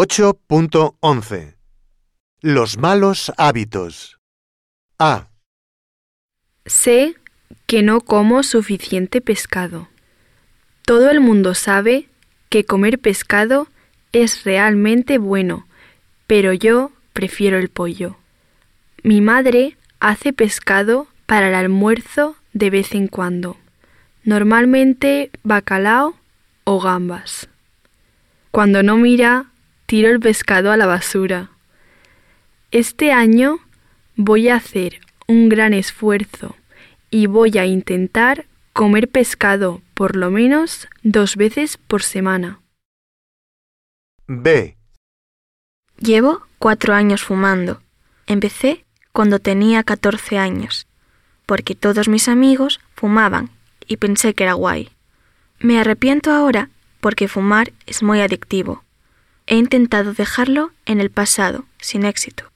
8.11 Los malos hábitos. A. Sé que no como suficiente pescado. Todo el mundo sabe que comer pescado es realmente bueno, pero yo prefiero el pollo. Mi madre hace pescado para el almuerzo de vez en cuando, normalmente bacalao o gambas. Cuando no mira, tiro el pescado a la basura. Este año voy a hacer un gran esfuerzo y voy a intentar comer pescado por lo menos dos veces por semana. B. Llevo cuatro años fumando. Empecé cuando tenía 14 años, porque todos mis amigos fumaban y pensé que era guay. Me arrepiento ahora porque fumar es muy adictivo. He intentado dejarlo en el pasado, sin éxito.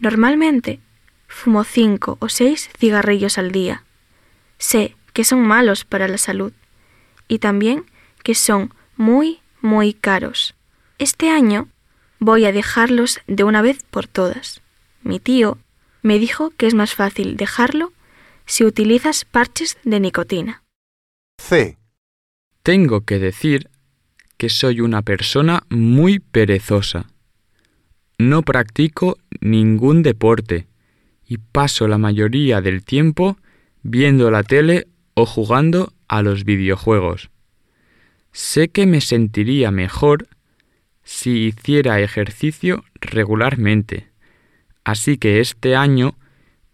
Normalmente fumo cinco o seis cigarrillos al día. Sé que son malos para la salud y también que son muy, muy caros. Este año voy a dejarlos de una vez por todas. Mi tío me dijo que es más fácil dejarlo si utilizas parches de nicotina. C. Tengo que decir que soy una persona muy perezosa. No practico ningún deporte y paso la mayoría del tiempo viendo la tele o jugando a los videojuegos. Sé que me sentiría mejor si hiciera ejercicio regularmente, así que este año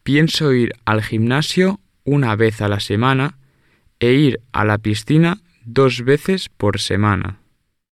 pienso ir al gimnasio una vez a la semana e ir a la piscina dos veces por semana.